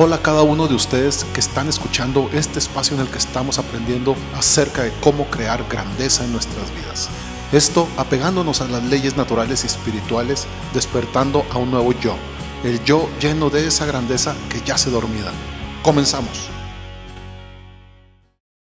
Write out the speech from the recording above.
Hola a cada uno de ustedes que están escuchando este espacio en el que estamos aprendiendo acerca de cómo crear grandeza en nuestras vidas. Esto apegándonos a las leyes naturales y espirituales, despertando a un nuevo yo, el yo lleno de esa grandeza que ya se dormida. Comenzamos.